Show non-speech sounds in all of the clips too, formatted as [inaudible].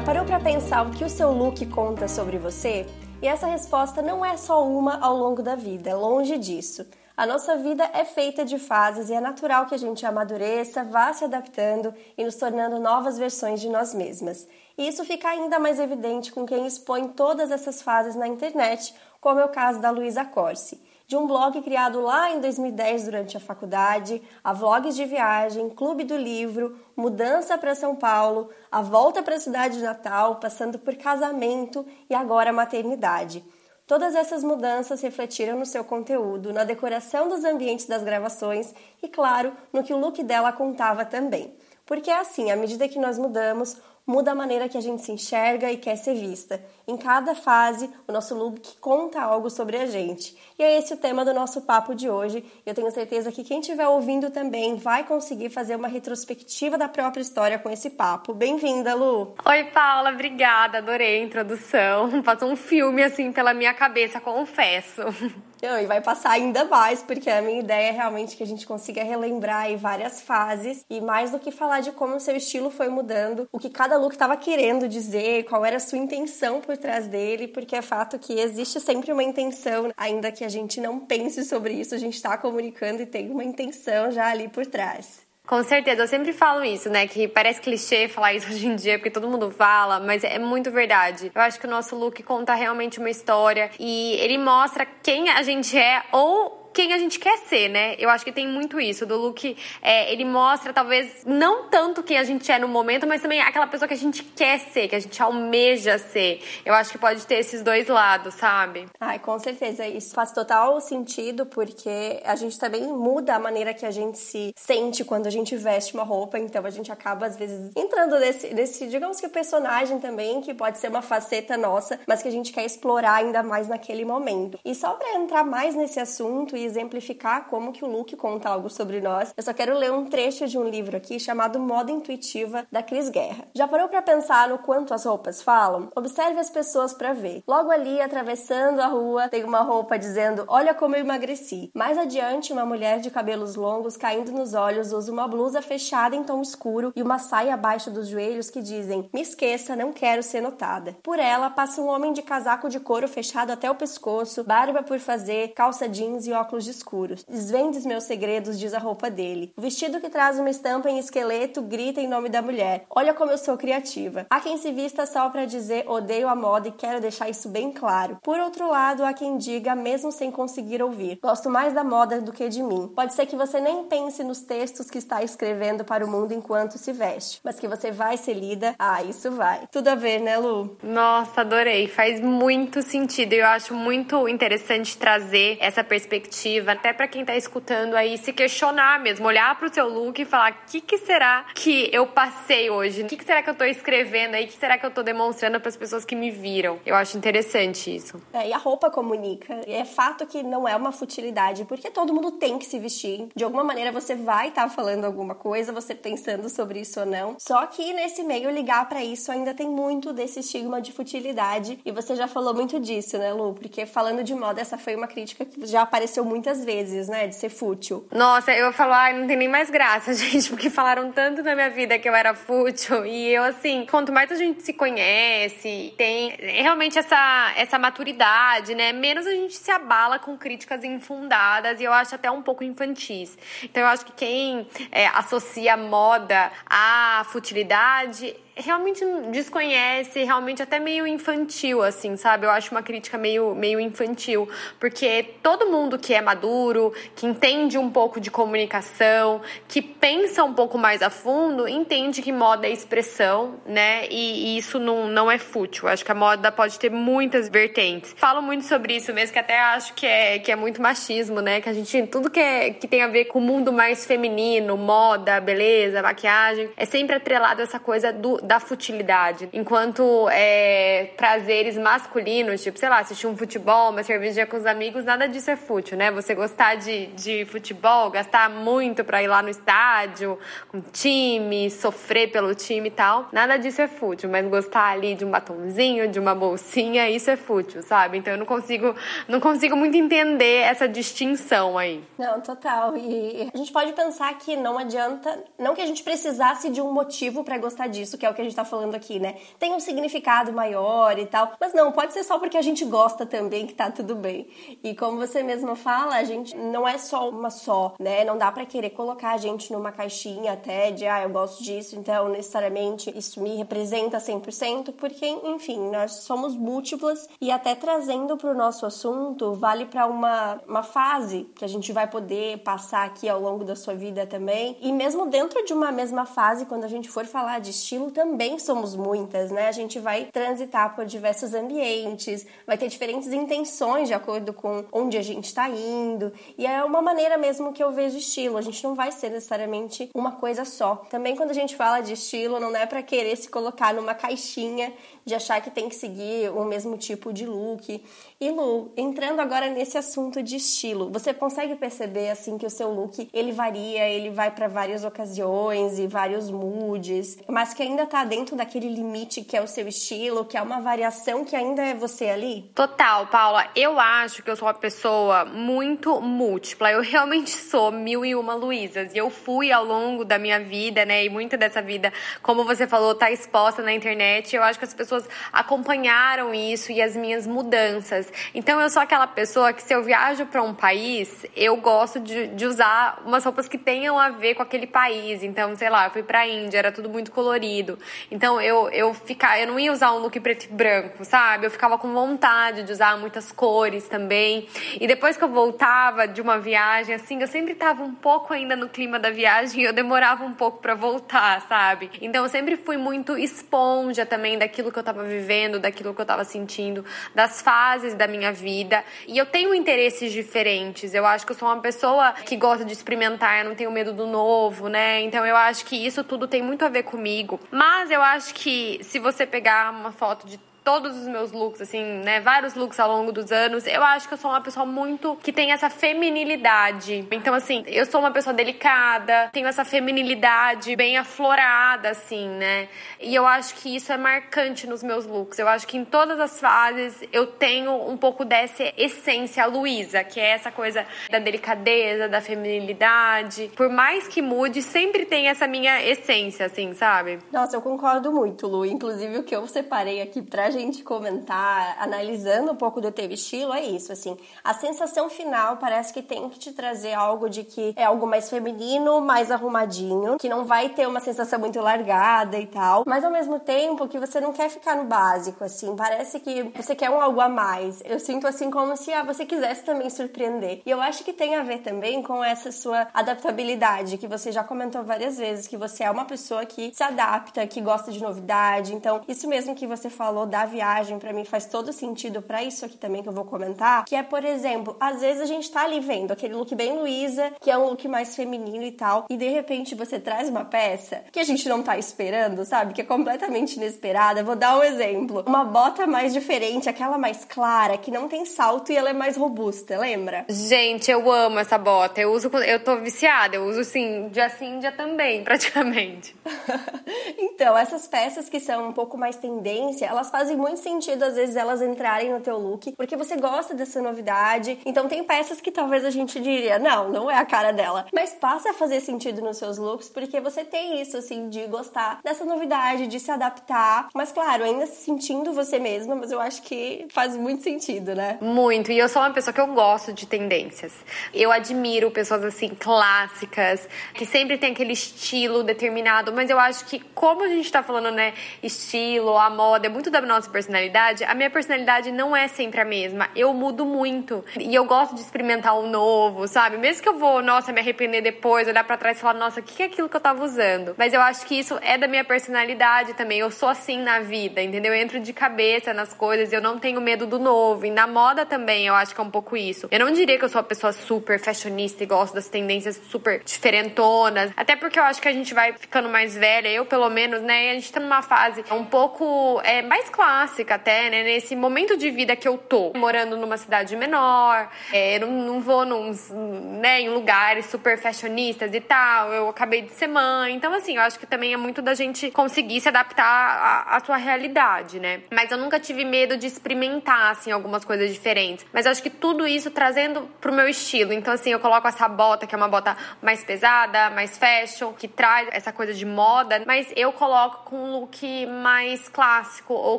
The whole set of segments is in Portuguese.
Já parou para pensar o que o seu look conta sobre você? E essa resposta não é só uma ao longo da vida, é longe disso. A nossa vida é feita de fases e é natural que a gente amadureça, vá se adaptando e nos tornando novas versões de nós mesmas. E isso fica ainda mais evidente com quem expõe todas essas fases na internet, como é o caso da Luísa Corsi de um blog criado lá em 2010 durante a faculdade, a vlogs de viagem, clube do livro, mudança para São Paulo, a volta para a cidade de Natal, passando por casamento e agora maternidade. Todas essas mudanças refletiram no seu conteúdo, na decoração dos ambientes das gravações e, claro, no que o look dela contava também. Porque é assim, à medida que nós mudamos, muda a maneira que a gente se enxerga e quer ser vista. Em cada fase, o nosso look conta algo sobre a gente. E é esse o tema do nosso papo de hoje. Eu tenho certeza que quem estiver ouvindo também vai conseguir fazer uma retrospectiva da própria história com esse papo. Bem-vinda, Lu! Oi, Paula, obrigada, adorei a introdução. [laughs] Passou um filme assim pela minha cabeça, confesso. [laughs] Não, e vai passar ainda mais, porque a minha ideia é realmente que a gente consiga relembrar aí várias fases e mais do que falar de como o seu estilo foi mudando, o que cada look estava querendo dizer, qual era a sua intenção por trás dele, porque é fato que existe sempre uma intenção, ainda que a gente não pense sobre isso, a gente está comunicando e tem uma intenção já ali por trás. Com certeza, eu sempre falo isso, né? Que parece clichê falar isso [laughs] hoje em dia, porque todo mundo fala, mas é muito verdade. Eu acho que o nosso look conta realmente uma história e ele mostra quem a gente é ou quem a gente quer ser, né? Eu acho que tem muito isso. Do look, é, ele mostra talvez não tanto quem a gente é no momento, mas também aquela pessoa que a gente quer ser, que a gente almeja ser. Eu acho que pode ter esses dois lados, sabe? Ai, com certeza. Isso faz total sentido, porque a gente também muda a maneira que a gente se sente quando a gente veste uma roupa. Então a gente acaba, às vezes, entrando nesse, nesse digamos que o personagem também, que pode ser uma faceta nossa, mas que a gente quer explorar ainda mais naquele momento. E só para entrar mais nesse assunto e exemplificar como que o look conta algo sobre nós, eu só quero ler um trecho de um livro aqui chamado Moda Intuitiva, da Cris Guerra. Já parou para pensar no quanto as roupas falam? Observe as pessoas para ver. Logo ali, atravessando a rua, tem uma roupa dizendo: Olha como eu emagreci. Mais adiante, uma mulher de cabelos longos caindo nos olhos usa uma blusa fechada em tom escuro e uma saia abaixo dos joelhos que dizem: Me esqueça, não quero ser notada. Por ela passa um homem de casaco de couro fechado até o pescoço, barba por fazer, calça jeans e óculos óculos escuros. Desvendes meus segredos, diz a roupa dele. O vestido que traz uma estampa em esqueleto grita em nome da mulher. Olha como eu sou criativa. Há quem se vista só para dizer odeio a moda e quero deixar isso bem claro. Por outro lado, há quem diga, mesmo sem conseguir ouvir, gosto mais da moda do que de mim. Pode ser que você nem pense nos textos que está escrevendo para o mundo enquanto se veste, mas que você vai ser lida, ah, isso vai. Tudo a ver, né, Lu? Nossa, adorei. Faz muito sentido. Eu acho muito interessante trazer essa perspectiva até para quem tá escutando aí, se questionar mesmo, olhar pro seu look e falar: o que, que será que eu passei hoje? O que, que será que eu tô escrevendo aí? O que será que eu tô demonstrando para as pessoas que me viram? Eu acho interessante isso. É, e a roupa comunica. É fato que não é uma futilidade, porque todo mundo tem que se vestir. De alguma maneira você vai estar tá falando alguma coisa, você pensando sobre isso ou não. Só que nesse meio ligar para isso ainda tem muito desse estigma de futilidade. E você já falou muito disso, né, Lu? Porque falando de moda, essa foi uma crítica que já apareceu muitas vezes, né? De ser fútil. Nossa, eu falo, ai, não tem nem mais graça, [laughs] gente, porque falaram tanto na minha vida que eu era fútil. E eu, assim, quanto mais a gente se conhece, tem realmente essa, essa maturidade, né? Menos a gente se abala com críticas infundadas e eu acho até um pouco infantis. Então eu acho que quem é, associa moda à futilidade realmente desconhece, realmente até meio infantil, assim, sabe? Eu acho uma crítica meio, meio infantil, porque todo mundo que é maduro, que entende um pouco de comunicação, que pensa um pouco mais a fundo, entende que moda é expressão, né? E, e isso não, não é fútil. Acho que a moda pode ter muitas vertentes. Falo muito sobre isso mesmo, que até acho que é, que é muito machismo, né? Que a gente, tudo que, é, que tem a ver com o mundo mais feminino, moda, beleza, maquiagem, é sempre atrelado a essa coisa do da futilidade. Enquanto é, prazeres masculinos, tipo, sei lá, assistir um futebol, uma cerveja com os amigos, nada disso é fútil, né? Você gostar de, de futebol, gastar muito pra ir lá no estádio, com time, sofrer pelo time e tal, nada disso é fútil. Mas gostar ali de um batonzinho, de uma bolsinha, isso é fútil, sabe? Então eu não consigo, não consigo muito entender essa distinção aí. Não, total. E a gente pode pensar que não adianta, não que a gente precisasse de um motivo para gostar disso, que é o que a gente tá falando aqui, né? Tem um significado maior e tal, mas não, pode ser só porque a gente gosta também que tá tudo bem. E como você mesma fala, a gente não é só uma só, né? Não dá para querer colocar a gente numa caixinha até de, ah, eu gosto disso, então necessariamente isso me representa 100%, porque, enfim, nós somos múltiplas e até trazendo para o nosso assunto, vale para uma, uma fase que a gente vai poder passar aqui ao longo da sua vida também. E mesmo dentro de uma mesma fase, quando a gente for falar de estilo, também somos muitas, né? A gente vai transitar por diversos ambientes, vai ter diferentes intenções de acordo com onde a gente está indo. E é uma maneira mesmo que eu vejo estilo. A gente não vai ser necessariamente uma coisa só. Também quando a gente fala de estilo, não é para querer se colocar numa caixinha de achar que tem que seguir o mesmo tipo de look. E Lu, entrando agora nesse assunto de estilo, você consegue perceber assim que o seu look ele varia, ele vai para várias ocasiões e vários moods, mas que ainda tá dentro daquele limite que é o seu estilo, que é uma variação que ainda é você ali? Total, Paula. Eu acho que eu sou uma pessoa muito múltipla. Eu realmente [laughs] sou mil e uma Luísas. E eu fui ao longo da minha vida, né? E muita dessa vida, como você falou, tá exposta na internet. Eu acho que as pessoas acompanharam isso e as minhas mudanças. Então eu sou aquela pessoa que se eu viajo para um país, eu gosto de, de, usar umas roupas que tenham a ver com aquele país. Então, sei lá, eu fui pra Índia, era tudo muito colorido. Então eu eu ficar, eu não ia usar um look preto e branco, sabe? Eu ficava com vontade de usar muitas cores também. E depois que eu voltava de uma viagem assim, eu sempre tava um pouco ainda no clima da viagem, e eu demorava um pouco para voltar, sabe? Então eu sempre fui muito esponja também daquilo que eu tava vivendo, daquilo que eu tava sentindo, das fases da minha vida. E eu tenho interesses diferentes. Eu acho que eu sou uma pessoa que gosta de experimentar, eu não tenho medo do novo, né? Então eu acho que isso tudo tem muito a ver comigo. Mas eu acho que se você pegar uma foto de todos os meus looks, assim, né? Vários looks ao longo dos anos. Eu acho que eu sou uma pessoa muito que tem essa feminilidade. Então, assim, eu sou uma pessoa delicada, tenho essa feminilidade bem aflorada, assim, né? E eu acho que isso é marcante nos meus looks. Eu acho que em todas as fases eu tenho um pouco dessa essência Luísa, que é essa coisa da delicadeza, da feminilidade. Por mais que mude, sempre tem essa minha essência, assim, sabe? Nossa, eu concordo muito, Lu. Inclusive, o que eu separei aqui pra gente comentar, analisando um pouco do teu estilo, é isso, assim. A sensação final parece que tem que te trazer algo de que é algo mais feminino, mais arrumadinho, que não vai ter uma sensação muito largada e tal, mas ao mesmo tempo que você não quer ficar no básico, assim. Parece que você quer um algo a mais. Eu sinto assim como se ah, você quisesse também surpreender. E eu acho que tem a ver também com essa sua adaptabilidade, que você já comentou várias vezes, que você é uma pessoa que se adapta, que gosta de novidade. Então, isso mesmo que você falou da da viagem para mim faz todo sentido para isso aqui também que eu vou comentar, que é, por exemplo, às vezes a gente tá ali vendo aquele look bem Luísa, que é um look mais feminino e tal, e de repente você traz uma peça que a gente não tá esperando, sabe? Que é completamente inesperada. Vou dar um exemplo. Uma bota mais diferente, aquela mais clara, que não tem salto e ela é mais robusta, lembra? Gente, eu amo essa bota. Eu uso, eu tô viciada, eu uso sim, dia sim, dia também, [laughs] praticamente. [laughs] então, essas peças que são um pouco mais tendência, elas fazem fazem muito sentido, às vezes, elas entrarem no teu look, porque você gosta dessa novidade. Então, tem peças que talvez a gente diria, não, não é a cara dela. Mas passa a fazer sentido nos seus looks, porque você tem isso, assim, de gostar dessa novidade, de se adaptar. Mas, claro, ainda se sentindo você mesma, mas eu acho que faz muito sentido, né? Muito. E eu sou uma pessoa que eu gosto de tendências. Eu admiro pessoas, assim, clássicas, que sempre tem aquele estilo determinado, mas eu acho que, como a gente tá falando, né, estilo, a moda, é muito da nossa nossa personalidade, a minha personalidade não é sempre a mesma. Eu mudo muito. E eu gosto de experimentar o novo, sabe? Mesmo que eu vou, nossa, me arrepender depois, olhar para trás e falar, nossa, o que é aquilo que eu tava usando? Mas eu acho que isso é da minha personalidade também. Eu sou assim na vida, entendeu? Eu entro de cabeça nas coisas, eu não tenho medo do novo. E na moda também, eu acho que é um pouco isso. Eu não diria que eu sou uma pessoa super fashionista e gosto das tendências super diferentonas. Até porque eu acho que a gente vai ficando mais velha, eu pelo menos, né? E a gente tá numa fase um pouco é, mais clássica até, né? Nesse momento de vida que eu tô. Morando numa cidade menor, é, não, não vou né, em lugares super fashionistas e tal. Eu acabei de ser mãe. Então, assim, eu acho que também é muito da gente conseguir se adaptar à, à sua realidade, né? Mas eu nunca tive medo de experimentar, assim, algumas coisas diferentes. Mas eu acho que tudo isso trazendo pro meu estilo. Então, assim, eu coloco essa bota, que é uma bota mais pesada, mais fashion, que traz essa coisa de moda, mas eu coloco com um look mais clássico ou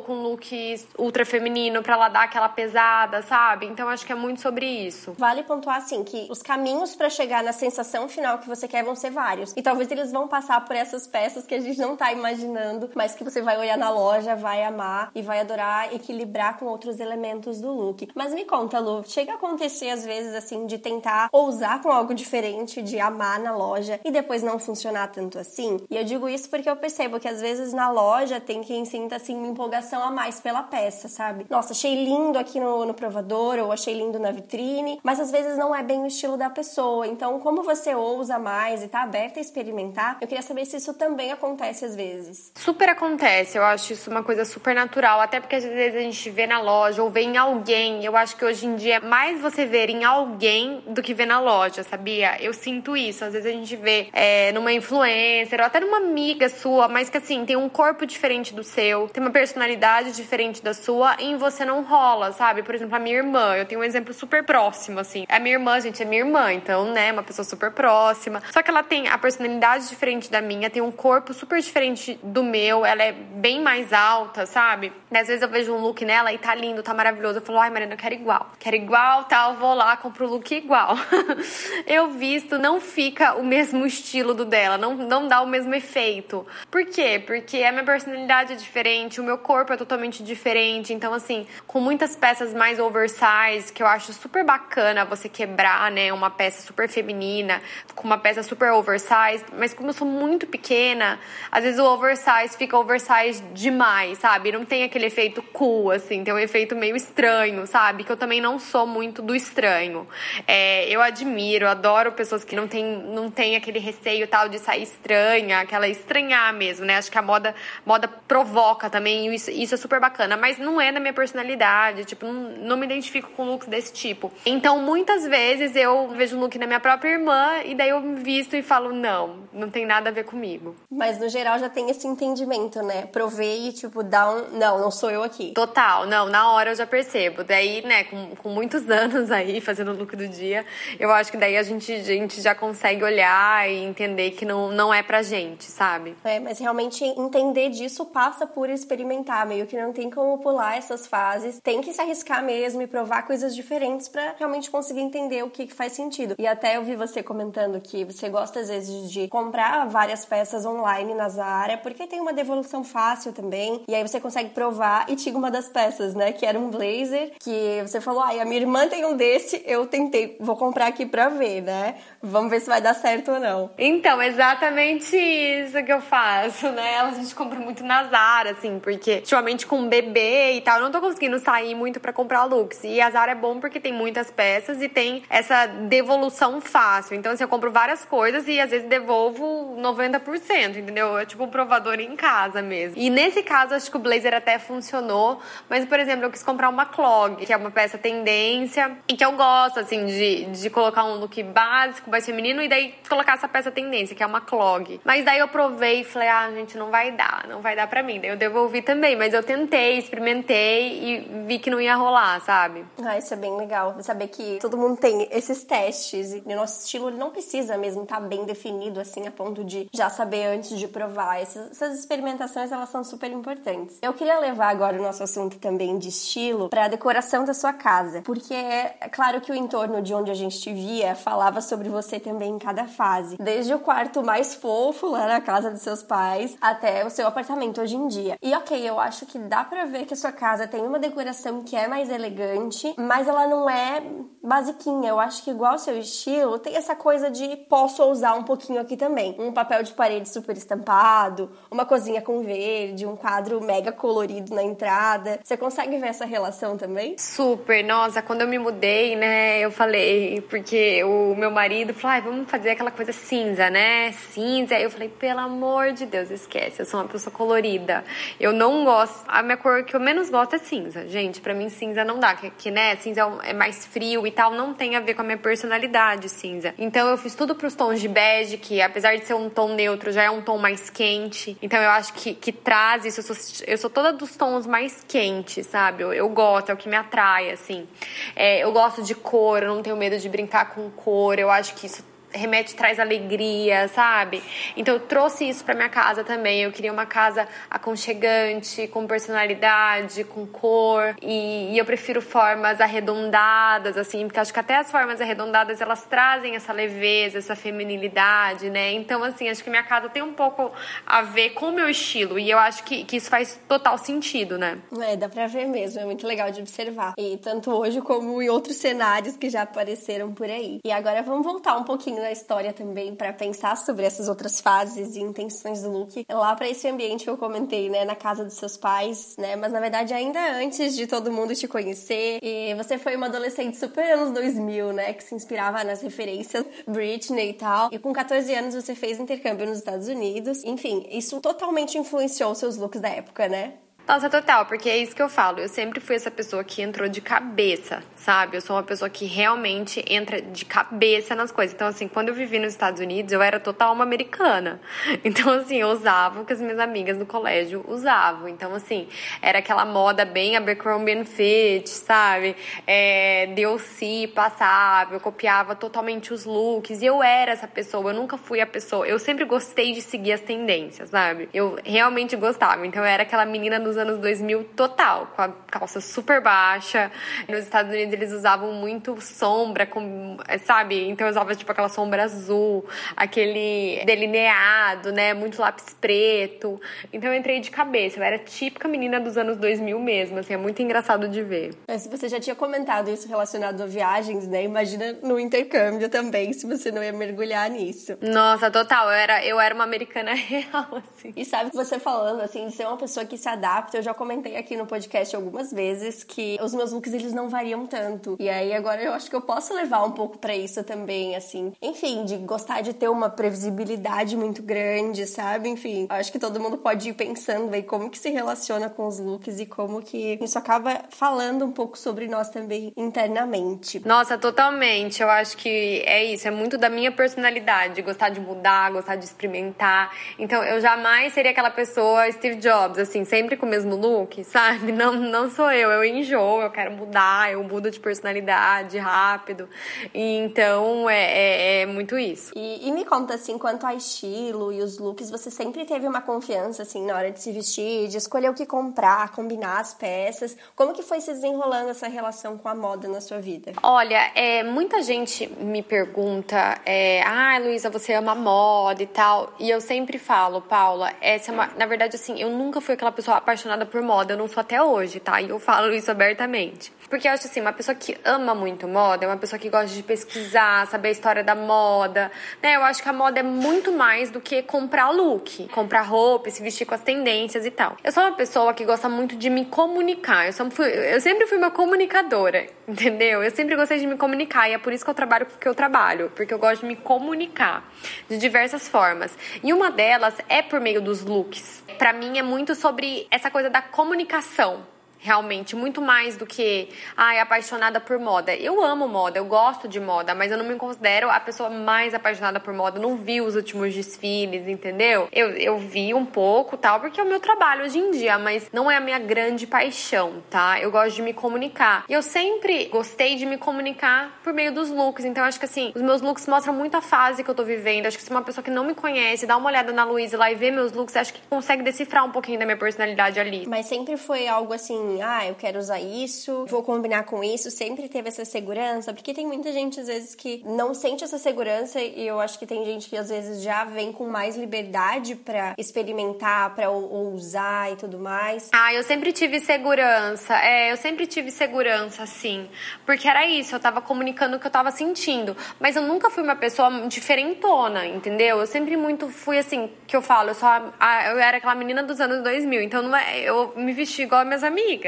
com um look ultra feminino para ela dar aquela pesada, sabe? Então, acho que é muito sobre isso. Vale pontuar, assim, que os caminhos para chegar na sensação final que você quer vão ser vários. E talvez eles vão passar por essas peças que a gente não tá imaginando, mas que você vai olhar na loja, vai amar e vai adorar equilibrar com outros elementos do look. Mas me conta, Lu, chega a acontecer às vezes assim de tentar ousar com algo diferente, de amar na loja e depois não funcionar tanto assim? E eu digo isso porque eu percebo que às vezes na loja tem quem sinta assim uma empolgação a mais pela peça, sabe? Nossa, achei lindo aqui no, no provador ou achei lindo na vitrine, mas às vezes não é bem o estilo da pessoa. Então, como você ousa mais e tá aberta a experimentar, eu queria saber se isso também acontece às vezes. Super acontece, eu acho isso uma coisa super natural, até porque às vezes a gente vê na loja ou vê em alguém. Eu acho que hoje em dia é mais você ver em alguém do que ver na loja, sabia? Eu sinto isso. Às vezes a gente vê é, numa influencer ou até numa amiga sua, mas que assim, tem um corpo diferente do seu, tem uma personalidade diferente da sua e em você não rola, sabe? Por exemplo, a minha irmã, eu tenho um exemplo super próximo, assim. A minha irmã, gente, é minha irmã, então, né, uma pessoa super próxima. Só que ela tem a personalidade diferente da minha, tem um corpo super diferente do meu, ela é bem mais alta, sabe? E às vezes eu vejo um look nela e tá lindo, tá maravilhoso. Eu falo, ai, Mariana, eu quero igual. Quero igual, tal, vou lá, compro o look igual. [laughs] eu visto, não fica o mesmo estilo do dela, não, não dá o mesmo efeito. Por quê? Porque a minha personalidade é diferente, o meu corpo é totalmente diferente. Então, assim, com muitas peças mais oversize, que eu acho super bacana você quebrar, né, uma peça super feminina com uma peça super oversize, mas como eu sou muito pequena, às vezes o oversize fica oversize demais, sabe? Não tem aquele efeito cool, assim, tem um efeito meio estranho, sabe? Que eu também não sou muito do estranho. É, eu admiro, adoro pessoas que não têm não tem aquele receio tal de sair estranha, aquela estranhar mesmo, né? Acho que a moda, moda provoca também, e isso, isso é super bacana, mas não é da minha personalidade, tipo, não, não me identifico com looks desse tipo. Então, muitas vezes eu vejo um look na minha própria irmã e daí eu me visto e falo, não, não tem nada a ver comigo. Mas no geral já tem esse entendimento, né? Provei e, tipo, dá um. Não, não sou eu aqui. Total, não, na hora eu já percebo. Daí, né, com, com muitos [laughs] anos aí fazendo o look do dia, eu acho que daí a gente, a gente já consegue olhar e entender que não, não é pra gente, sabe? É, mas realmente entender disso passa por experimentar, meio que não tem como pular essas fases. Tem que se arriscar mesmo e provar coisas diferentes para realmente conseguir entender o que, que faz sentido. E até eu vi você comentando que você gosta às vezes de comprar várias peças online na Zara, porque tem uma devolução fácil também. E aí você consegue provar e tinha uma das peças, né? Que era um blazer, que você falou, ai, a minha irmã tem um desse, eu tentei, vou comprar aqui pra ver, né? Vamos ver se vai dar certo ou não. Então, exatamente isso que eu faço, né? A gente compra muito na Zara, assim, porque ultimamente com bebê e tal, eu não tô conseguindo sair muito para comprar looks. E a Zara é bom porque tem muitas peças e tem essa devolução fácil. Então, assim, eu compro várias coisas e às vezes devolvo 90%, entendeu? É tipo um provador em casa mesmo. E nesse caso, acho que o blazer até funcionou, mas, por exemplo, eu quis comprar uma clog, que é uma peça tendência e que eu gosto, assim, de, de colocar um look básico, mais feminino, e daí colocar essa peça tendência, que é uma clog. Mas daí eu provei e falei, ah, gente, não vai dar, não vai dar pra mim. Daí eu devolvi também, mas eu tentei, experimentei e vi que não ia rolar, sabe? Ah, isso é bem legal. Saber que todo mundo tem esses testes e o nosso estilo não precisa mesmo estar tá bem definido, assim, a ponto de já saber antes de provar. Essas, essas experimentações, elas são super importantes. Eu queria levar agora o nosso assunto também de estilo para a decoração da sua casa, porque é claro que o entorno de onde a gente te via falava sobre você também em cada fase, desde o quarto mais fofo lá na casa dos seus pais até o seu apartamento hoje em dia. E ok, eu acho que dá pra ver que a sua casa tem uma decoração que é mais elegante, mas ela não é basiquinha. Eu acho que igual ao seu estilo, tem essa coisa de posso usar um pouquinho aqui também. Um papel de parede super estampado, uma cozinha com verde, um quadro mega colorido na entrada. Você consegue ver essa relação também? Super. Nossa, quando eu me mudei, né, eu falei, porque o meu marido falou, ah, vamos fazer aquela coisa cinza, né? Cinza. Eu falei, pelo amor de Deus, esquece, eu sou uma pessoa colorida. Eu não gosto, a minha cor que eu menos gosto é cinza. Gente, para mim cinza não dá, que, que né, cinza é mais frio e tal, não tem a ver com a minha personalidade cinza. Então eu fiz tudo pros tons de bege, que apesar de ser um tom neutro, já é um tom mais quente. Então eu acho que, que traz isso, eu sou, eu sou toda dos tons mais quentes, sabe? Eu, eu gosto, é o que me atrai, assim. É, eu gosto de cor, eu não tenho medo de brincar com cor, eu acho que isso remete traz alegria, sabe? Então eu trouxe isso para minha casa também. Eu queria uma casa aconchegante, com personalidade, com cor e, e, eu prefiro formas arredondadas assim, porque acho que até as formas arredondadas elas trazem essa leveza, essa feminilidade, né? Então assim, acho que minha casa tem um pouco a ver com o meu estilo e eu acho que, que isso faz total sentido, né? É, dá pra ver mesmo, é muito legal de observar. E tanto hoje como em outros cenários que já apareceram por aí. E agora vamos voltar um pouquinho da história também para pensar sobre essas outras fases e intenções do Luke lá para esse ambiente que eu comentei, né, na casa dos seus pais, né, mas na verdade ainda antes de todo mundo te conhecer. E você foi uma adolescente super anos 2000, né, que se inspirava nas referências Britney e tal. E com 14 anos você fez intercâmbio nos Estados Unidos. Enfim, isso totalmente influenciou seus looks da época, né? Nossa, total, porque é isso que eu falo. Eu sempre fui essa pessoa que entrou de cabeça, sabe? Eu sou uma pessoa que realmente entra de cabeça nas coisas. Então, assim, quando eu vivi nos Estados Unidos, eu era total uma americana. [laughs] Então, assim, eu usava o que as minhas amigas no colégio usavam. Então, assim, era aquela moda bem Abercrombie Fitch, sabe? É, DLC passava, eu copiava totalmente os looks. E eu era essa pessoa, eu nunca fui a pessoa. Eu sempre gostei de seguir as tendências, sabe? Eu realmente gostava. Então, eu era aquela menina anos 2000 total, com a calça super baixa. Nos Estados Unidos eles usavam muito sombra, com, sabe? Então eu usava tipo aquela sombra azul, aquele delineado, né? Muito lápis preto. Então eu entrei de cabeça. Eu era típica menina dos anos 2000 mesmo, assim, é muito engraçado de ver. Se você já tinha comentado isso relacionado a viagens, né? Imagina no intercâmbio também, se você não ia mergulhar nisso. Nossa, total. Eu era, eu era uma americana [laughs] real, assim. E sabe que você falando, assim, de ser uma pessoa que se adapta, eu já comentei aqui no podcast algumas vezes que os meus looks eles não variam tanto. E aí agora eu acho que eu posso levar um pouco para isso também, assim. Enfim, de gostar de ter uma previsibilidade muito grande, sabe? Enfim, acho que todo mundo pode ir pensando aí como que se relaciona com os looks e como que isso acaba falando um pouco sobre nós também internamente. Nossa, totalmente. Eu acho que é isso, é muito da minha personalidade, gostar de mudar, gostar de experimentar. Então, eu jamais seria aquela pessoa Steve Jobs, assim, sempre com mesmo look, sabe? [laughs] Não, não sou eu, eu enjoo, eu quero mudar, eu mudo de personalidade rápido. E então é, é, é muito isso. E, e, me conta assim, quanto a estilo e os looks, você sempre teve uma confiança assim na hora de se vestir, de escolher o que comprar, combinar as peças. Como que foi se desenrolando essa relação com a moda na sua vida? Olha, é, muita gente me pergunta, é, ah, Luísa, você ama moda e tal. E eu sempre falo, Paula, essa é uma, na verdade assim, eu nunca fui aquela pessoa apaixonada por moda, eu não sou até hoje, tá? E eu falo isso abertamente. Porque eu acho assim, uma pessoa que ama muito moda é uma pessoa que gosta de pesquisar, saber a história da moda, né? Eu acho que a moda é muito mais do que comprar look, comprar roupa, se vestir com as tendências e tal. Eu sou uma pessoa que gosta muito de me comunicar. Eu, fui, eu sempre fui uma comunicadora, [laughs] entendeu? Eu sempre gostei de me comunicar e é por isso que eu trabalho com o que eu trabalho, porque eu gosto de me comunicar de diversas formas. E uma delas é por meio dos looks. Para mim é muito sobre essa coisa da comunicação realmente, muito mais do que, ai, apaixonada por moda. Eu amo moda, eu gosto de moda, mas eu não me considero a pessoa mais apaixonada por moda. Eu não vi os últimos desfiles, entendeu? Eu, eu vi um pouco, tal, porque é o meu trabalho hoje em dia, mas não é a minha grande paixão, tá? Eu gosto de me comunicar. E eu sempre gostei de me comunicar por meio dos looks. Então, acho que assim, os meus looks mostram muito a fase que eu tô vivendo. Acho que se uma pessoa que não me conhece dá uma olhada na Luísa lá e vê meus looks, acho que consegue decifrar um pouquinho da minha personalidade ali. Mas sempre foi algo assim ah, eu quero usar isso, vou combinar com isso, sempre teve essa segurança, porque tem muita gente às vezes que não sente essa segurança e eu acho que tem gente que às vezes já vem com mais liberdade para experimentar, para ousar e tudo mais. Ah, eu sempre tive segurança. É, eu sempre tive segurança, sim. Porque era isso, eu tava comunicando o que eu tava sentindo. Mas eu nunca fui uma pessoa diferentona, entendeu? Eu sempre muito fui assim, que eu falo, eu, sou a, a, eu era aquela menina dos anos 2000, então não é, eu me vesti igual as minhas amigas,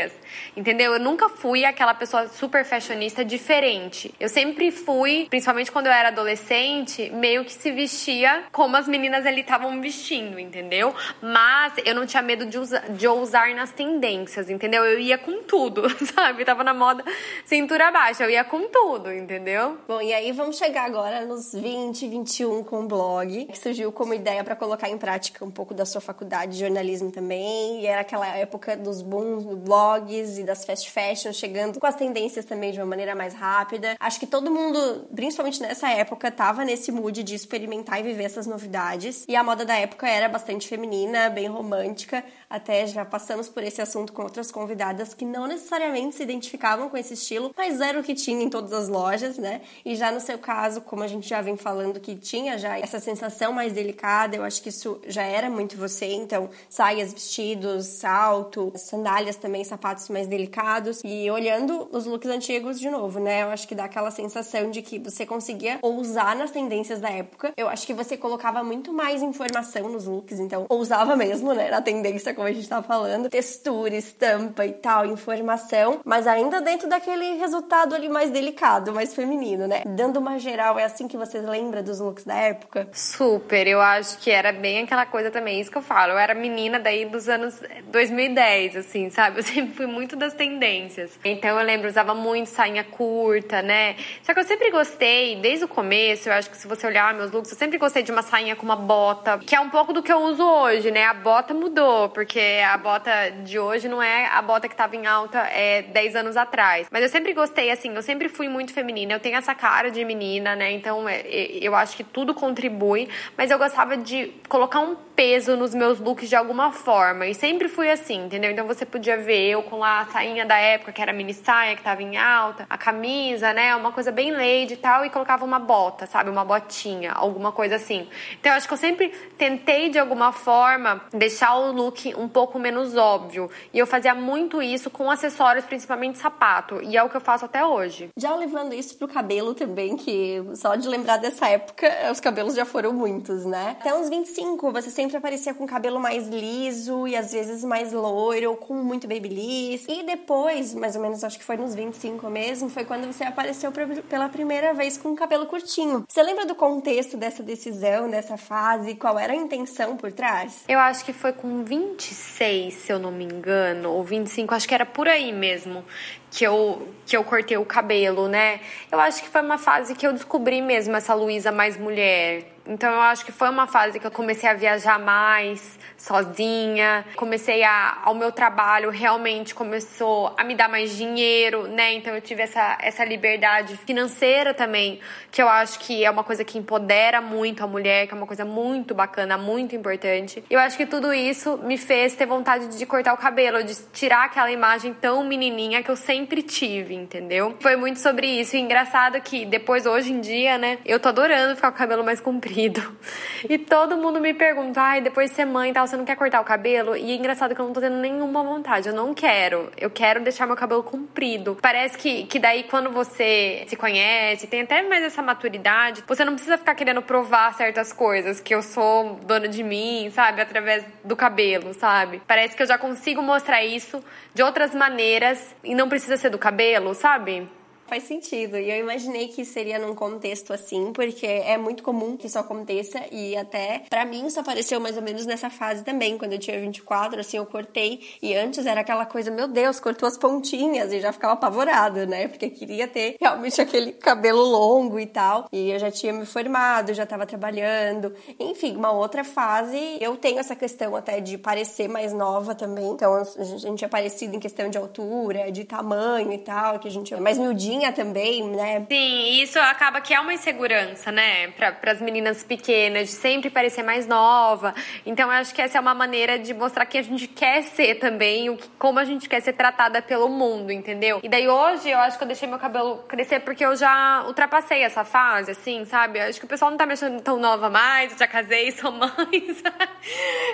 entendeu? Eu nunca fui aquela pessoa super fashionista diferente. Eu sempre fui, principalmente quando eu era adolescente, meio que se vestia como as meninas ali estavam vestindo, entendeu? Mas eu não tinha medo de, usar, de ousar nas tendências, entendeu? Eu ia com tudo, [laughs] sabe? Tava na moda cintura baixa, eu ia com tudo, entendeu? Bom, e aí vamos chegar agora nos 20, 21 com o blog, que surgiu como ideia para colocar em prática um pouco da sua faculdade de jornalismo também. E era aquela época dos booms do blogs e das fast fashion chegando com as tendências também de uma maneira mais rápida. Acho que todo mundo, principalmente nessa época, tava nesse mood de experimentar e viver essas novidades. E a moda da época era bastante feminina, bem romântica. Até já passamos por esse assunto com outras convidadas que não necessariamente se identificavam com esse estilo, mas era o que tinha em todas as lojas, né? E já no seu caso, como a gente já vem falando que tinha já essa sensação mais delicada, eu acho que isso já era muito você, então saias, vestidos, salto, sandálias também, sapatos mais delicados e olhando os looks antigos de novo, né? Eu acho que dá aquela sensação de que você conseguia ousar nas tendências da época. Eu acho que você colocava muito mais informação nos looks, então ousava mesmo, né, na tendência como a gente tá falando, textura, estampa e tal, informação, mas ainda dentro daquele resultado ali mais delicado, mais feminino, né? Dando uma geral, é assim que você lembra dos looks da época? Super, eu acho que era bem aquela coisa também, isso que eu falo, eu era menina daí dos anos 2010, assim, sabe? [laughs] Eu sempre fui muito das tendências. Então eu lembro, usava muito sainha curta, né? Só que eu sempre gostei, desde o começo, eu acho que se você olhar meus looks, eu sempre gostei de uma sainha com uma bota, que é um pouco do que eu uso hoje, né? A bota mudou, porque a bota de hoje não é a bota que tava em alta é, 10 anos atrás. Mas eu sempre gostei, assim, eu sempre fui muito feminina, eu tenho essa cara de menina, né? Então é, eu acho que tudo contribui, mas eu gostava de colocar um peso nos meus looks de alguma forma. E sempre fui assim, entendeu? Então você podia ver eu com lá a sainha da época, que era mini saia, que tava em alta, a camisa, né? Uma coisa bem lady e tal, e colocava uma bota, sabe? Uma botinha, alguma coisa assim. Então eu acho que eu sempre tentei de alguma forma deixar o look um pouco menos óbvio. E eu fazia muito isso com acessórios, principalmente sapato. E é o que eu faço até hoje. Já levando isso pro cabelo também, que só de lembrar dessa época, os cabelos já foram muitos, né? Até uns 25, você sempre aparecia com cabelo mais liso e às vezes mais loiro, ou com muito babyliss. E depois, mais ou menos, acho que foi nos 25 mesmo, foi quando você apareceu pela primeira vez com cabelo curtinho. Você lembra do contexto dessa decisão, dessa fase? Qual era a intenção por trás? Eu acho que foi com 26, se eu não me engano, ou 25, acho que era por aí mesmo que eu, que eu cortei o cabelo, né? Eu acho que foi uma fase que eu descobri mesmo essa Luísa mais mulher. Então eu acho que foi uma fase que eu comecei a viajar mais sozinha, comecei a ao meu trabalho realmente começou a me dar mais dinheiro, né? Então eu tive essa essa liberdade financeira também, que eu acho que é uma coisa que empodera muito a mulher, que é uma coisa muito bacana, muito importante. Eu acho que tudo isso me fez ter vontade de cortar o cabelo, de tirar aquela imagem tão menininha que eu sempre tive, entendeu? Foi muito sobre isso. E engraçado que depois hoje em dia, né, eu tô adorando ficar com o cabelo mais comprido [laughs] comprido. E todo mundo me pergunta, ai, depois de ser mãe e tal, você não quer cortar o cabelo? E é engraçado que eu não tô tendo nenhuma vontade, eu não quero. Eu quero deixar meu cabelo comprido. Parece que, que daí quando você se conhece, tem até mais essa maturidade, você não precisa ficar querendo provar certas coisas, que eu sou dona de mim, sabe? Através do cabelo, sabe? Parece que eu já consigo mostrar isso de outras maneiras e não precisa ser do cabelo, sabe? Faz sentido. E eu imaginei que seria num contexto assim, porque é muito comum que isso aconteça e até para mim isso apareceu mais ou menos nessa fase também, quando eu tinha 24, assim, eu cortei e antes era aquela coisa, meu Deus, cortou as pontinhas e já ficava apavorada, né? Porque queria ter realmente aquele cabelo longo e tal. E eu já tinha me formado, já tava trabalhando. Enfim, uma outra fase, eu tenho essa questão até de parecer mais nova também. Então, a gente é parecido em questão de altura, de tamanho e tal, que a gente é mais miudinho moldinha também, né? Sim, isso acaba que é uma insegurança, né? Para as meninas pequenas, de sempre parecer mais nova. Então eu acho que essa é uma maneira de mostrar que a gente quer ser também, o que, como a gente quer ser tratada pelo mundo, entendeu? E daí hoje eu acho que eu deixei meu cabelo crescer porque eu já ultrapassei essa fase, assim, sabe? Eu acho que o pessoal não tá me achando tão nova mais, eu já casei, [laughs] sou mãe.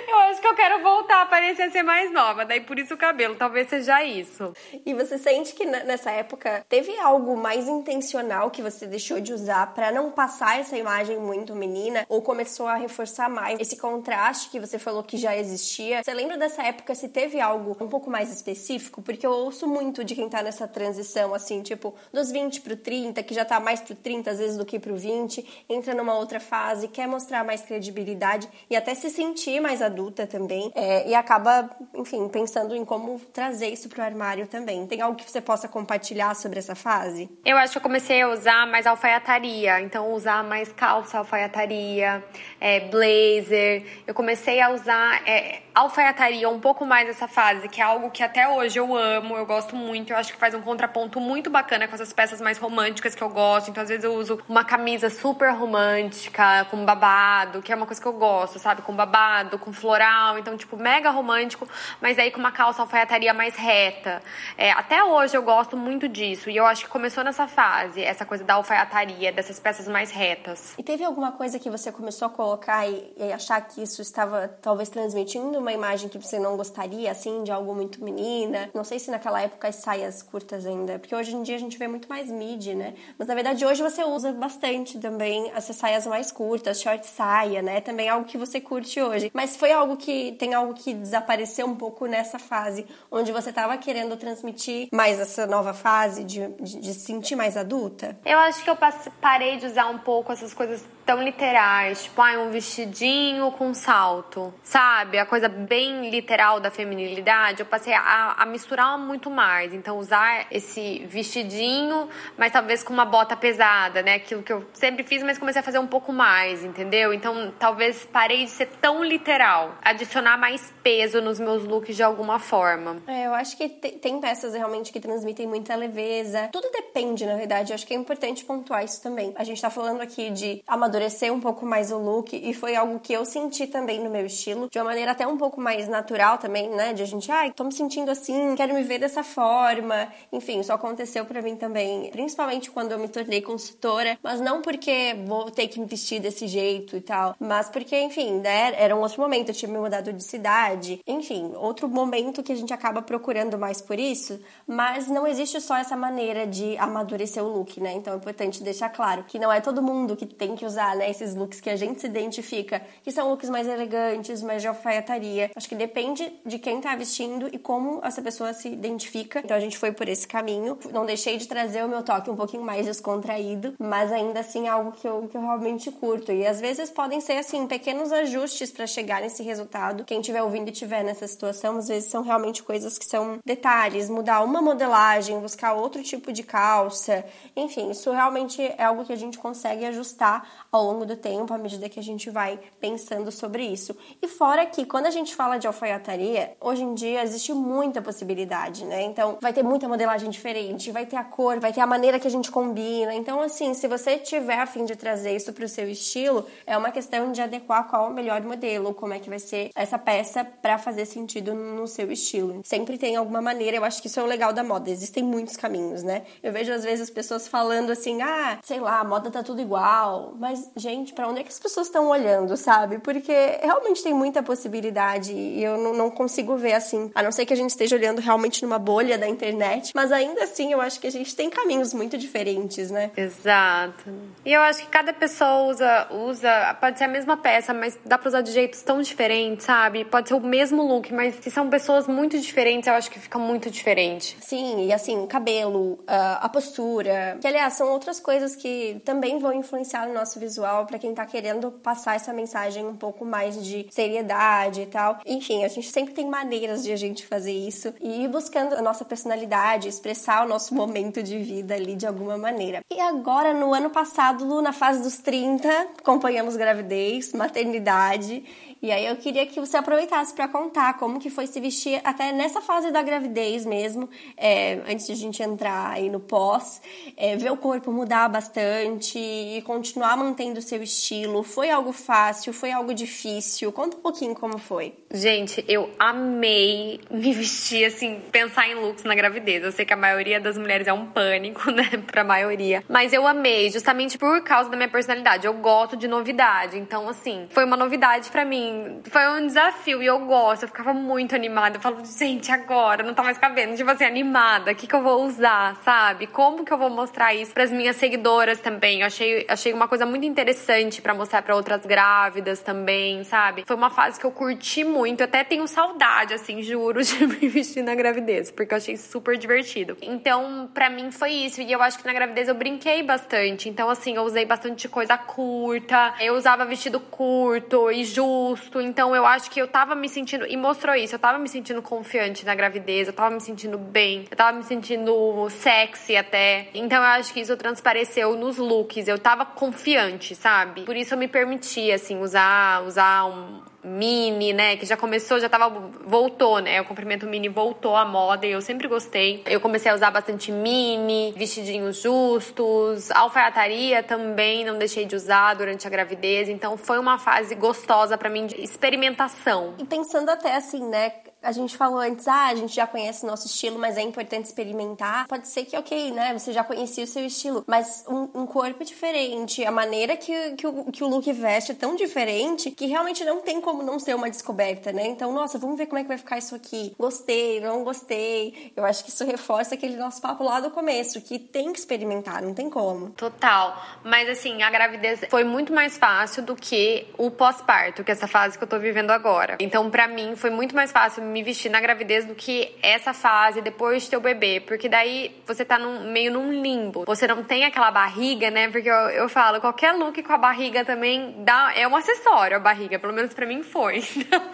eu acho que eu quero voltar a parecer ser mais nova, daí por isso o cabelo, talvez seja isso. E você sente que nessa época teve algo mais intencional que você deixou de usar para não passar essa imagem muito menina ou começou a reforçar mais esse contraste que você falou que já existia? Você lembra dessa época se teve algo um pouco mais específico? Porque eu ouço muito de quem tá nessa transição assim, tipo, dos 20 pro 30, que já tá mais pro 30 às vezes do que pro 20, entra numa outra fase, quer mostrar mais credibilidade e até se sentir mais adulta também, é, e acaba, enfim, pensando em como trazer isso pro armário também. Tem algo que você possa compartilhar sobre essa fase? Eu acho que eu comecei a usar mais alfaiataria, então usar mais calça alfaiataria, é, blazer. Eu comecei a usar é, alfaiataria um pouco mais essa fase, que é algo que até hoje eu amo, eu gosto muito. Eu acho que faz um contraponto muito bacana com essas peças mais românticas que eu gosto. Então, às vezes, eu uso uma camisa super romântica, com babado, que é uma coisa que eu gosto, sabe? Com babado, com floral. Então, tipo, mega romântico, mas aí com uma calça alfaiataria mais reta. É, até hoje eu gosto muito disso. E eu acho que começou nessa fase, essa coisa da alfaiataria, dessas peças mais retas. E teve alguma coisa que você começou a colocar e, e achar que isso estava talvez transmitindo uma imagem que você não gostaria, assim, de algo muito menina? Não sei se naquela época as saias curtas ainda, porque hoje em dia a gente vê muito mais midi, né? Mas na verdade hoje você usa bastante também essas saias mais curtas, short saia, né? Também algo que você curte hoje. Mas foi algo que tem algo que desapareceu um pouco nessa fase, onde você estava querendo transmitir mais essa nova fase de, de, de se sentir mais adulta? Eu acho que eu parei de usar um pouco essas coisas tão literais, tipo, ah, um vestidinho com salto, sabe? A coisa bem literal da feminilidade, eu passei a, a misturar muito mais. Então, usar esse vestidinho, mas talvez com uma bota pesada, né? Aquilo que eu sempre fiz, mas comecei a fazer um pouco mais, entendeu? Então, talvez parei de ser tão literal, adicionar mais peso nos meus looks de alguma forma. É, eu acho que tem peças realmente que transmitem muita leveza. Tudo depende, na verdade. Eu acho que é importante pontuar isso também. A gente tá falando aqui de amadurecer um pouco mais o look e foi algo que eu senti também no meu estilo, de uma maneira até um pouco mais natural também, né? De a gente, ai, tô me sentindo assim, quero me ver dessa forma. Enfim, isso aconteceu para mim também, principalmente quando eu me tornei consultora, mas não porque vou ter que me vestir desse jeito e tal, mas porque, enfim, né, era um outro momento, eu tinha me mudado de cidade, enfim, outro momento que a gente acaba procurando mais por isso, mas não existe só essa maneira de amadurecer o look, né? Então é importante deixar claro que não é todo mundo que tem que usar, né, esses looks que a gente se identifica, que são looks mais elegantes, mais de alfaiataria. Acho que depende de quem tá vestindo e como essa pessoa se identifica. Então a gente foi por esse caminho. Não deixei de trazer o meu toque um pouquinho mais descontraído, mas ainda assim é algo que eu, que eu realmente curto. E às vezes podem ser, assim, pequenos ajustes para chegar nesse resultado. Quem estiver ouvindo e estiver nessa situação, às vezes são realmente coisas que são detalhes, mudar uma modelagem, buscar outro tipo de calça. Enfim, isso realmente é algo que a gente consegue ajustar ao longo do tempo, à medida que a gente vai pensando sobre isso. E fora que, quando a gente fala de alfaiataria, hoje em dia existe muita possibilidade, né? Então, vai ter muita modelagem diferente, vai ter a cor, vai ter a maneira que a gente combina. Então, assim, se você tiver a fim de trazer isso para o seu estilo, é uma questão de adequar qual é o melhor modelo, como é que vai ser essa peça para fazer sentido no seu estilo. Sempre tem alguma maneira, eu acho que isso é o legal da moda. Existem muitos caminhos, né? Eu vejo às vezes as pessoas falando assim: "Ah, sei lá, a moda tá tudo igual". Mas, gente, para onde é que as pessoas estão olhando, sabe? Porque realmente tem muita possibilidade e eu não consigo ver assim, a não ser que a gente esteja olhando realmente numa bolha da internet, mas ainda assim eu acho que a gente tem caminhos muito diferentes, né? Exato. E eu acho que cada pessoa usa, usa, pode ser a mesma peça, mas dá pra usar de jeitos tão diferentes, sabe? Pode ser o mesmo look, mas se são pessoas muito diferentes, eu acho que fica muito diferente. Sim, e assim, cabelo, a postura, que aliás são outras coisas que também vão influenciar no nosso visual para quem tá querendo passar essa mensagem um pouco mais de seriedade e tal tal. Enfim, a gente sempre tem maneiras de a gente fazer isso e ir buscando a nossa personalidade, expressar o nosso momento de vida ali de alguma maneira. E agora, no ano passado, na fase dos 30, acompanhamos gravidez, maternidade e aí eu queria que você aproveitasse para contar como que foi se vestir até nessa fase da gravidez mesmo, é, antes de a gente entrar aí no pós, é, ver o corpo mudar bastante e continuar mantendo o seu estilo. Foi algo fácil? Foi algo difícil? Conta um pouquinho como foi. Gente, eu amei me vestir assim, pensar em looks na gravidez. Eu sei que a maioria das mulheres é um pânico, [laughs] né, pra maioria, mas eu amei justamente por causa da minha personalidade. Eu gosto de novidade, então assim, foi uma novidade para mim foi um desafio e eu gosto. Eu ficava muito animada. Eu falo, gente, agora não tá mais cabendo. Tipo assim, animada. O que, que eu vou usar, sabe? Como que eu vou mostrar isso para as minhas seguidoras também? Eu achei, achei uma coisa muito interessante para mostrar para outras grávidas também, sabe? Foi uma fase que eu curti muito. Eu até tenho saudade, assim, juro, [laughs] de me vestir na gravidez, porque eu achei super divertido. Então, para mim foi isso. E eu acho que na gravidez eu brinquei bastante. Então, assim, eu usei bastante coisa curta. Eu usava vestido curto e justo Então eu acho que eu tava me sentindo. E mostrou isso. Eu tava me sentindo confiante na gravidez. Eu tava me sentindo bem. Eu tava me sentindo sexy até. Então eu acho que isso transpareceu nos looks. Eu tava confiante, sabe? Por isso eu me permiti, assim, usar, usar um, mini, né? Que já começou, já tava. Voltou, né? O comprimento mini voltou à moda e eu sempre gostei. Eu comecei a usar bastante mini, vestidinhos justos, alfaiataria também não deixei de usar durante a gravidez. Então foi uma fase gostosa para mim de experimentação. E pensando até assim, né? A gente falou antes, ah, a gente já conhece o nosso estilo, mas é importante experimentar. Pode ser que, ok, né? Você já conhecia o seu estilo, mas um, um corpo diferente, a maneira que, que, o, que o look veste é tão diferente que realmente não tem como não ser uma descoberta, né? Então, nossa, vamos ver como é que vai ficar isso aqui. Gostei, não gostei. Eu acho que isso reforça aquele nosso papo lá do começo, que tem que experimentar, não tem como. Total. Mas assim, a gravidez foi muito mais fácil do que o pós-parto, que é essa fase que eu tô vivendo agora. Então, para mim, foi muito mais fácil me vestir na gravidez do que essa fase depois de ter o bebê. Porque daí você tá num, meio num limbo. Você não tem aquela barriga, né? Porque eu, eu falo, qualquer look com a barriga também dá, é um acessório a barriga. Pelo menos para mim foi. [laughs] Então,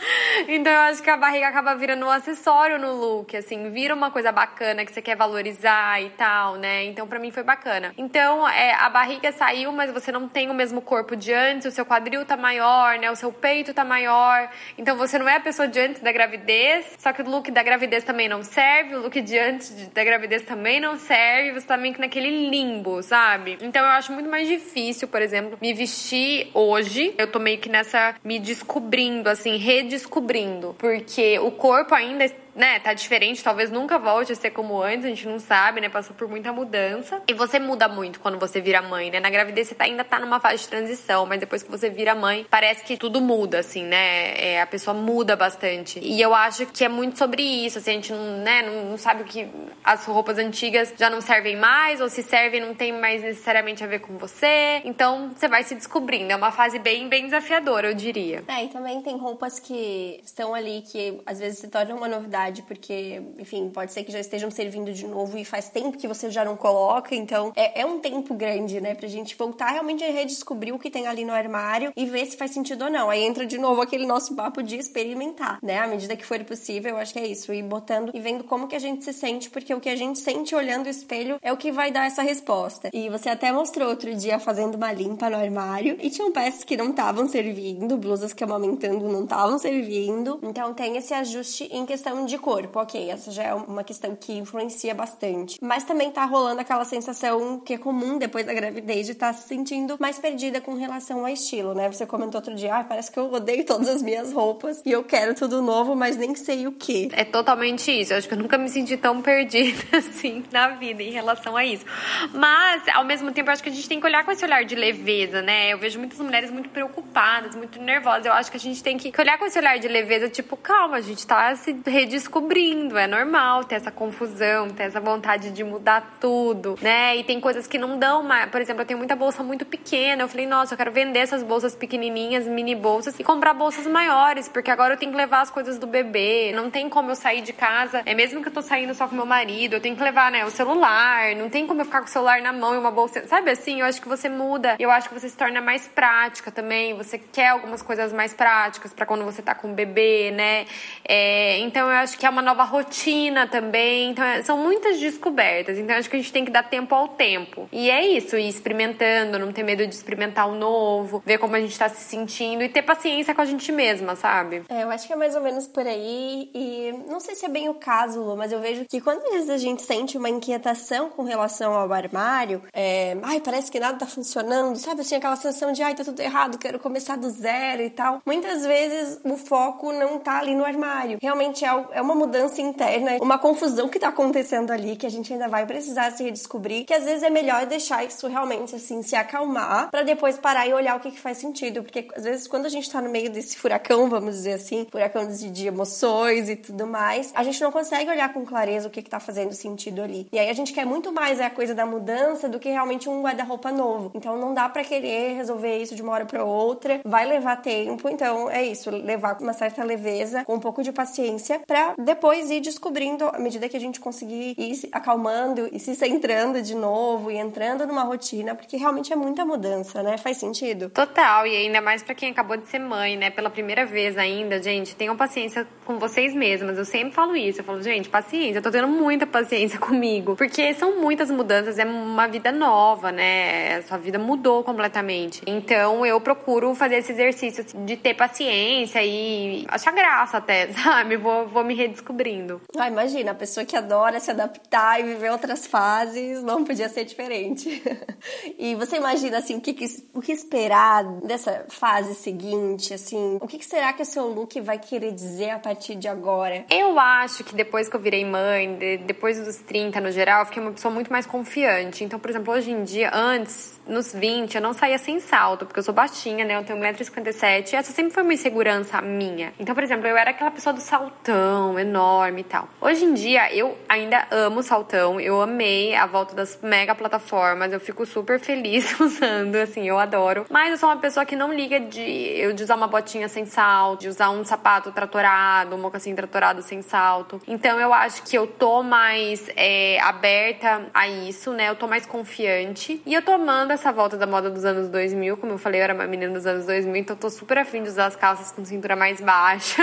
então eu acho que a barriga acaba virando um acessório no look, assim. Vira uma coisa bacana que você quer valorizar e tal, né? Então para mim foi bacana. Então é, a barriga saiu, mas você não tem o mesmo corpo de antes. O seu quadril tá maior, né? O seu peito tá maior. Então você não é a pessoa de antes da gravidez gravidez, só que o look da gravidez também não serve, o look de antes da gravidez também não serve, você tá meio que naquele limbo, sabe? Então eu acho muito mais difícil, por exemplo, me vestir hoje. Eu tô meio que nessa me descobrindo, assim, redescobrindo, porque o corpo ainda né, tá diferente, talvez nunca volte a ser como antes, a gente não sabe, né? Passou por muita mudança. E você muda muito quando você vira mãe, né? Na gravidez você tá, ainda tá numa fase de transição, mas depois que você vira mãe, parece que tudo muda, assim, né? É, a pessoa muda bastante. E eu acho que é muito sobre isso, assim, a gente não, né, não, não sabe o que as roupas antigas já não servem mais, ou se servem não tem mais necessariamente a ver com você. Então você vai se descobrindo. É uma fase bem, bem desafiadora, eu diria. É, e também tem roupas que estão ali que às vezes se tornam uma novidade porque, enfim, pode ser que já estejam servindo de novo e faz tempo que você já não coloca, então é, é um tempo grande, né, pra gente voltar realmente a redescobrir o que tem ali no armário e ver se faz sentido ou não. Aí entra de novo aquele nosso papo de experimentar, né, à medida que for possível, eu acho que é isso, ir botando e vendo como que a gente se sente, porque o que a gente sente olhando o espelho é o que vai dar essa resposta. E você até mostrou outro dia fazendo uma limpa no armário e tinham peças que não estavam servindo, blusas que amamentando não estavam servindo, então tem esse ajuste em questão de corpo, ok, essa já é uma questão que influencia bastante. Mas também tá rolando aquela sensação que é comum depois da gravidez de estar tá se sentindo mais perdida com relação ao estilo, né? Você comentou outro dia, ah, parece que eu odeio todas as minhas roupas e eu quero tudo novo, mas nem sei o que. É totalmente isso. Eu acho que eu nunca me senti tão perdida [laughs] assim na vida em relação a isso. Mas, ao mesmo tempo, acho que a gente tem que olhar com esse olhar de leveza, né? Eu vejo muitas mulheres muito preocupadas, muito nervosas. Eu acho que a gente tem que olhar com esse olhar de leveza, tipo, calma, a gente tá se redescobrindo descobrindo. É normal ter essa confusão, ter essa vontade de mudar tudo, né? E tem coisas que não dão mais. Por exemplo, eu tenho muita bolsa muito pequena. Eu falei, nossa, eu quero vender essas bolsas pequenininhas, mini bolsas, e comprar bolsas maiores, porque agora eu tenho que levar as coisas do bebê. Não tem como eu sair de casa. É mesmo que eu tô saindo só com meu marido, eu tenho que levar, né, o celular. Não tem como eu ficar com o celular na mão e uma bolsa. Sabe assim? Eu acho que você muda. Eu acho que você se torna mais prática também. Você quer algumas coisas mais práticas para quando você tá com o bebê, né? É, então eu acho que é uma nova rotina também. Então é, são muitas descobertas. Então acho que a gente tem que dar tempo ao tempo. E é isso, ir experimentando, não ter medo de experimentar o novo, ver como a gente tá se sentindo e ter paciência com a gente mesma, sabe? É, eu acho que é mais ou menos por aí. E não sei se é bem o caso, Lu, mas eu vejo que quando às vezes a gente sente uma inquietação com relação ao armário, é, ai, parece que nada tá funcionando, sabe? Assim, aquela sensação de ai, tá tudo errado, quero começar do zero e tal. Muitas vezes o foco não tá ali no armário. Realmente é, é uma mudança interna, uma confusão que tá acontecendo ali, que a gente ainda vai precisar se redescobrir, que às vezes é melhor deixar isso realmente assim se acalmar para depois parar e olhar o que, que faz sentido, porque às vezes quando a gente tá no meio desse furacão, vamos dizer assim, furacão de, de emoções e tudo mais, a gente não consegue olhar com clareza o que, que tá fazendo sentido ali. E aí a gente quer muito mais a coisa da mudança do que realmente um guarda-roupa novo. Então não dá para querer resolver isso de uma hora para outra, vai levar tempo. Então é isso, levar com uma certa leveza, com um pouco de paciência, para depois ir descobrindo à medida que a gente conseguir ir se acalmando e se centrando de novo e entrando numa rotina, porque realmente é muita mudança, né? Faz sentido? Total, e ainda mais para quem acabou de ser mãe, né? Pela primeira vez ainda, gente, tenham paciência com vocês mesmas. Eu sempre falo isso. Eu falo, gente, paciência, eu tô tendo muita paciência [laughs] comigo. Porque são muitas mudanças, é uma vida nova, né? A sua vida mudou completamente. Então eu procuro fazer esse exercício de ter paciência e achar graça até, [laughs] sabe? Vou, vou me redescobrindo. Ah, imagina, a pessoa que adora se adaptar e viver outras fases, não podia ser diferente. [laughs] e você imagina, assim, o que, o que esperar dessa fase seguinte, assim? O que será que o seu look vai querer dizer a partir de agora? Eu acho que depois que eu virei mãe, de, depois dos 30 no geral, eu fiquei uma pessoa muito mais confiante. Então, por exemplo, hoje em dia, antes, nos 20, eu não saía sem salto, porque eu sou baixinha, né? Eu tenho 1,57m. E essa sempre foi uma insegurança minha. Então, por exemplo, eu era aquela pessoa do saltão enorme e tal. Hoje em dia, eu ainda amo saltão. Eu amei a volta das mega plataformas. Eu fico super feliz [laughs] usando, assim, eu adoro. Mas eu sou uma pessoa que não liga de eu de usar uma botinha sem salto, de usar um sapato tratorado, um mocassim tratorado sem salto. Então eu acho que eu tô mais é, aberta a isso, né? Eu tô mais confiante. E eu tô amando essa volta da moda dos anos 2000. Como eu falei, eu era uma menina dos anos 2000, então eu tô super afim de usar as calças com cintura mais baixa.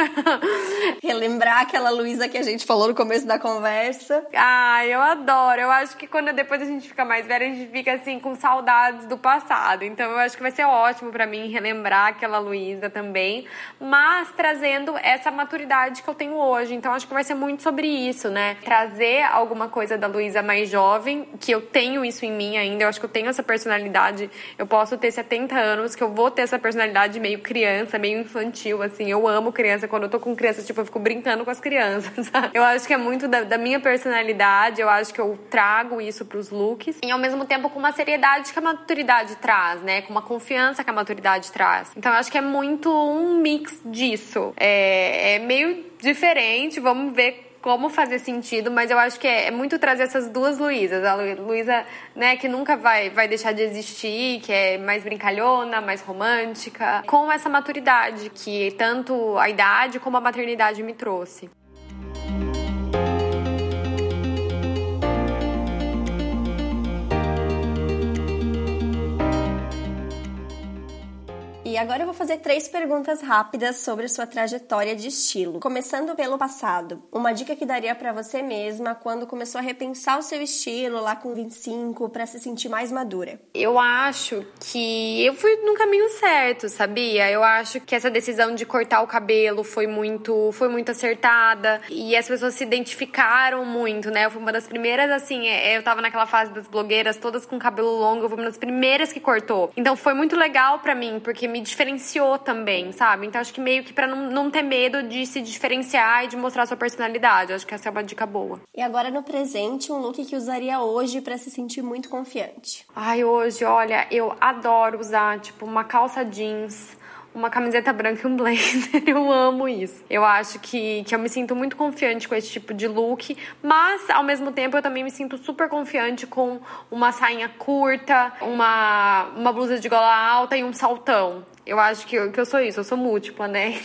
[laughs] Relembrar aquela Luísa que a gente falou no começo da conversa. Ah, eu adoro. Eu acho que quando depois a gente fica mais velha, a gente fica assim com saudades do passado. Então eu acho que vai ser ótimo para mim relembrar aquela Luísa também, mas trazendo essa maturidade que eu tenho hoje. Então acho que vai ser muito sobre isso, né? Trazer alguma coisa da Luísa mais jovem, que eu tenho isso em mim ainda. Eu acho que eu tenho essa personalidade. Eu posso ter 70 anos, que eu vou ter essa personalidade meio criança, meio infantil, assim. Eu amo criança. Quando eu tô com criança, tipo, eu fico brincando com as crianças, [laughs] sabe? Eu acho que é muito da, da minha personalidade. Eu acho que eu trago isso pros looks. E ao mesmo tempo com uma seriedade que a maturidade traz, né? Com uma confiança que a maturidade traz. Então eu acho que é muito um mix disso. É, é meio diferente, vamos ver como fazer sentido, mas eu acho que é, é muito trazer essas duas Luísas. A Luísa, né, que nunca vai, vai deixar de existir, que é mais brincalhona, mais romântica, com essa maturidade que tanto a idade como a maternidade me trouxe. Agora eu vou fazer três perguntas rápidas sobre sua trajetória de estilo. Começando pelo passado. Uma dica que daria para você mesma quando começou a repensar o seu estilo lá com 25 para se sentir mais madura? Eu acho que eu fui no caminho certo, sabia? Eu acho que essa decisão de cortar o cabelo foi muito, foi muito acertada e as pessoas se identificaram muito, né? Eu fui uma das primeiras assim, é, eu tava naquela fase das blogueiras todas com cabelo longo, eu fui uma das primeiras que cortou. Então foi muito legal para mim, porque me diferenciou também, sabe? Então acho que meio que para não, não ter medo de se diferenciar e de mostrar sua personalidade. Acho que essa é uma dica boa. E agora no presente, um look que usaria hoje para se sentir muito confiante. Ai, hoje, olha, eu adoro usar tipo uma calça jeans uma camiseta branca e um [laughs] blazer. Eu amo isso. Eu acho que, que eu me sinto muito confiante com esse tipo de look, mas ao mesmo tempo eu também me sinto super confiante com uma sainha curta, uma, uma blusa de gola alta e um saltão. Eu acho que eu, que eu sou isso, eu sou múltipla, né?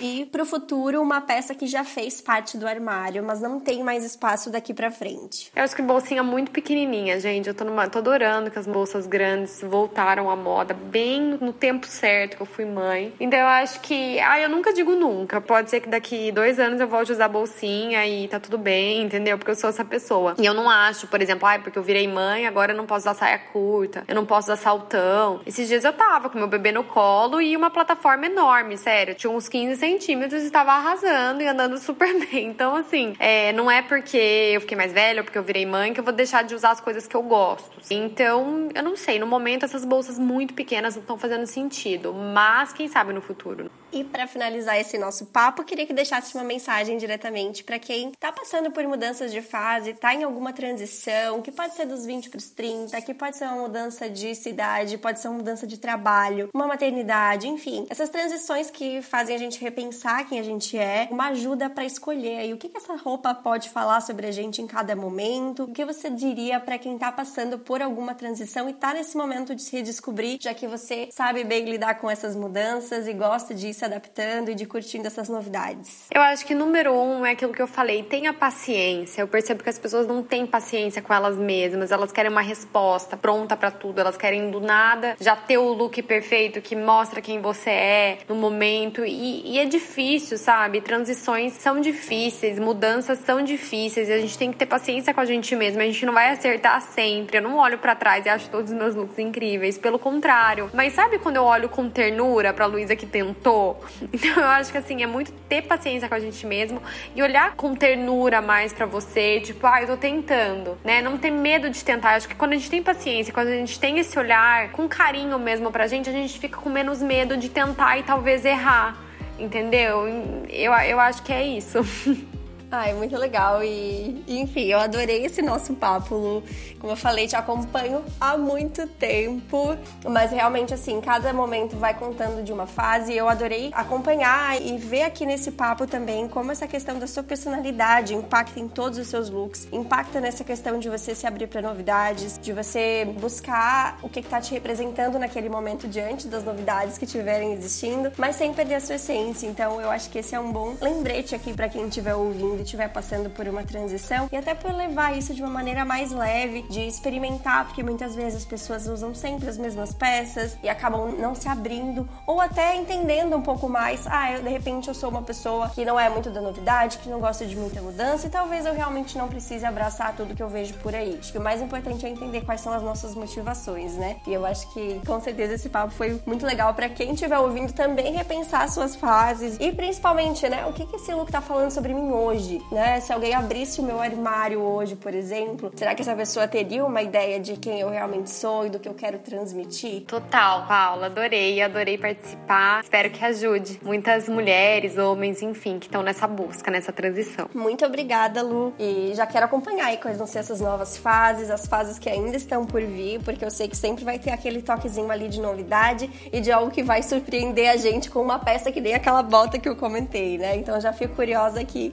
e pro futuro, uma peça que já fez parte do armário, mas não tem mais espaço daqui pra frente. Eu acho que bolsinha muito pequenininha, gente. Eu tô, numa, tô adorando que as bolsas grandes voltaram à moda bem no tempo certo que eu fui mãe. Então eu acho que. Ah, eu nunca digo nunca. Pode ser que daqui dois anos eu volte a usar bolsinha e tá tudo bem, entendeu? Porque eu sou essa pessoa. E eu não acho, por exemplo, ah, porque eu virei mãe, agora eu não posso usar saia curta, eu não posso usar saltão. Esses dias eu tava com meu bebê no colo e uma plataforma enorme, sério. Tinha uns 15 centímetros e estava arrasando e andando super [laughs] bem. Então, assim, é, não é porque eu fiquei mais velha ou porque eu virei mãe que eu vou deixar de usar as coisas que eu gosto. Então, eu não sei. No momento, essas bolsas muito pequenas não estão fazendo sentido. Mas, quem sabe no futuro. E para finalizar esse nosso papo, queria que deixasse uma mensagem diretamente para quem está passando por mudanças de fase, está em alguma transição, que pode ser dos 20 para os 30, que pode ser uma mudança de cidade, pode ser uma mudança de trabalho, uma maternidade, enfim. Essas transições que fazem a gente repensar quem a gente é, uma ajuda para escolher aí o que, que essa roupa pode falar sobre a gente em cada momento. O que você diria para quem está passando por alguma transição e está nesse momento de se redescobrir, já que você sabe bem lidar com essas mudanças e gosta disso se adaptando e de curtindo essas novidades? Eu acho que número um é aquilo que eu falei, tenha paciência. Eu percebo que as pessoas não têm paciência com elas mesmas, elas querem uma resposta pronta para tudo, elas querem do nada já ter o look perfeito que mostra quem você é no momento. E, e é difícil, sabe? Transições são difíceis, mudanças são difíceis e a gente tem que ter paciência com a gente mesmo. A gente não vai acertar sempre. Eu não olho para trás e acho todos os meus looks incríveis, pelo contrário. Mas sabe quando eu olho com ternura pra Luísa que tentou? [laughs] Então eu acho que assim, é muito ter paciência com a gente mesmo e olhar com ternura mais para você, tipo, ah, eu tô tentando, né? Não ter medo de tentar. Eu acho que quando a gente tem paciência, quando a gente tem esse olhar com carinho mesmo pra gente, a gente fica com menos medo de tentar e talvez errar. Entendeu? Eu, eu acho que é isso. [laughs] Ai, muito legal. E, enfim, eu adorei esse nosso papo, Lu. Como eu falei, te acompanho há muito tempo. Mas realmente, assim, cada momento vai contando de uma fase. Eu adorei acompanhar e ver aqui nesse papo também como essa questão da sua personalidade impacta em todos os seus looks. Impacta nessa questão de você se abrir para novidades, de você buscar o que está te representando naquele momento diante das novidades que estiverem existindo, mas sem perder a sua essência. Então, eu acho que esse é um bom lembrete aqui para quem estiver ouvindo estiver passando por uma transição e até por levar isso de uma maneira mais leve, de experimentar, porque muitas vezes as pessoas usam sempre as mesmas peças e acabam não se abrindo ou até entendendo um pouco mais. Ah, eu, de repente eu sou uma pessoa que não é muito da novidade, que não gosta de muita mudança e talvez eu realmente não precise abraçar tudo que eu vejo por aí. Acho que o mais importante é entender quais são as nossas motivações, né? E eu acho que com certeza esse papo foi muito legal para quem estiver ouvindo também repensar suas fases e principalmente, né, o que, que esse look tá falando sobre mim hoje? Hoje, né? Se alguém abrisse o meu armário hoje, por exemplo, será que essa pessoa teria uma ideia de quem eu realmente sou e do que eu quero transmitir? Total, Paula, adorei, adorei participar. Espero que ajude muitas mulheres, homens, enfim, que estão nessa busca, nessa transição. Muito obrigada, Lu. E já quero acompanhar aí quais vão ser essas novas fases, as fases que ainda estão por vir, porque eu sei que sempre vai ter aquele toquezinho ali de novidade e de algo que vai surpreender a gente com uma peça que nem aquela bota que eu comentei, né? Então já fico curiosa aqui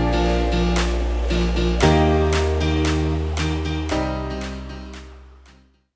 Bye.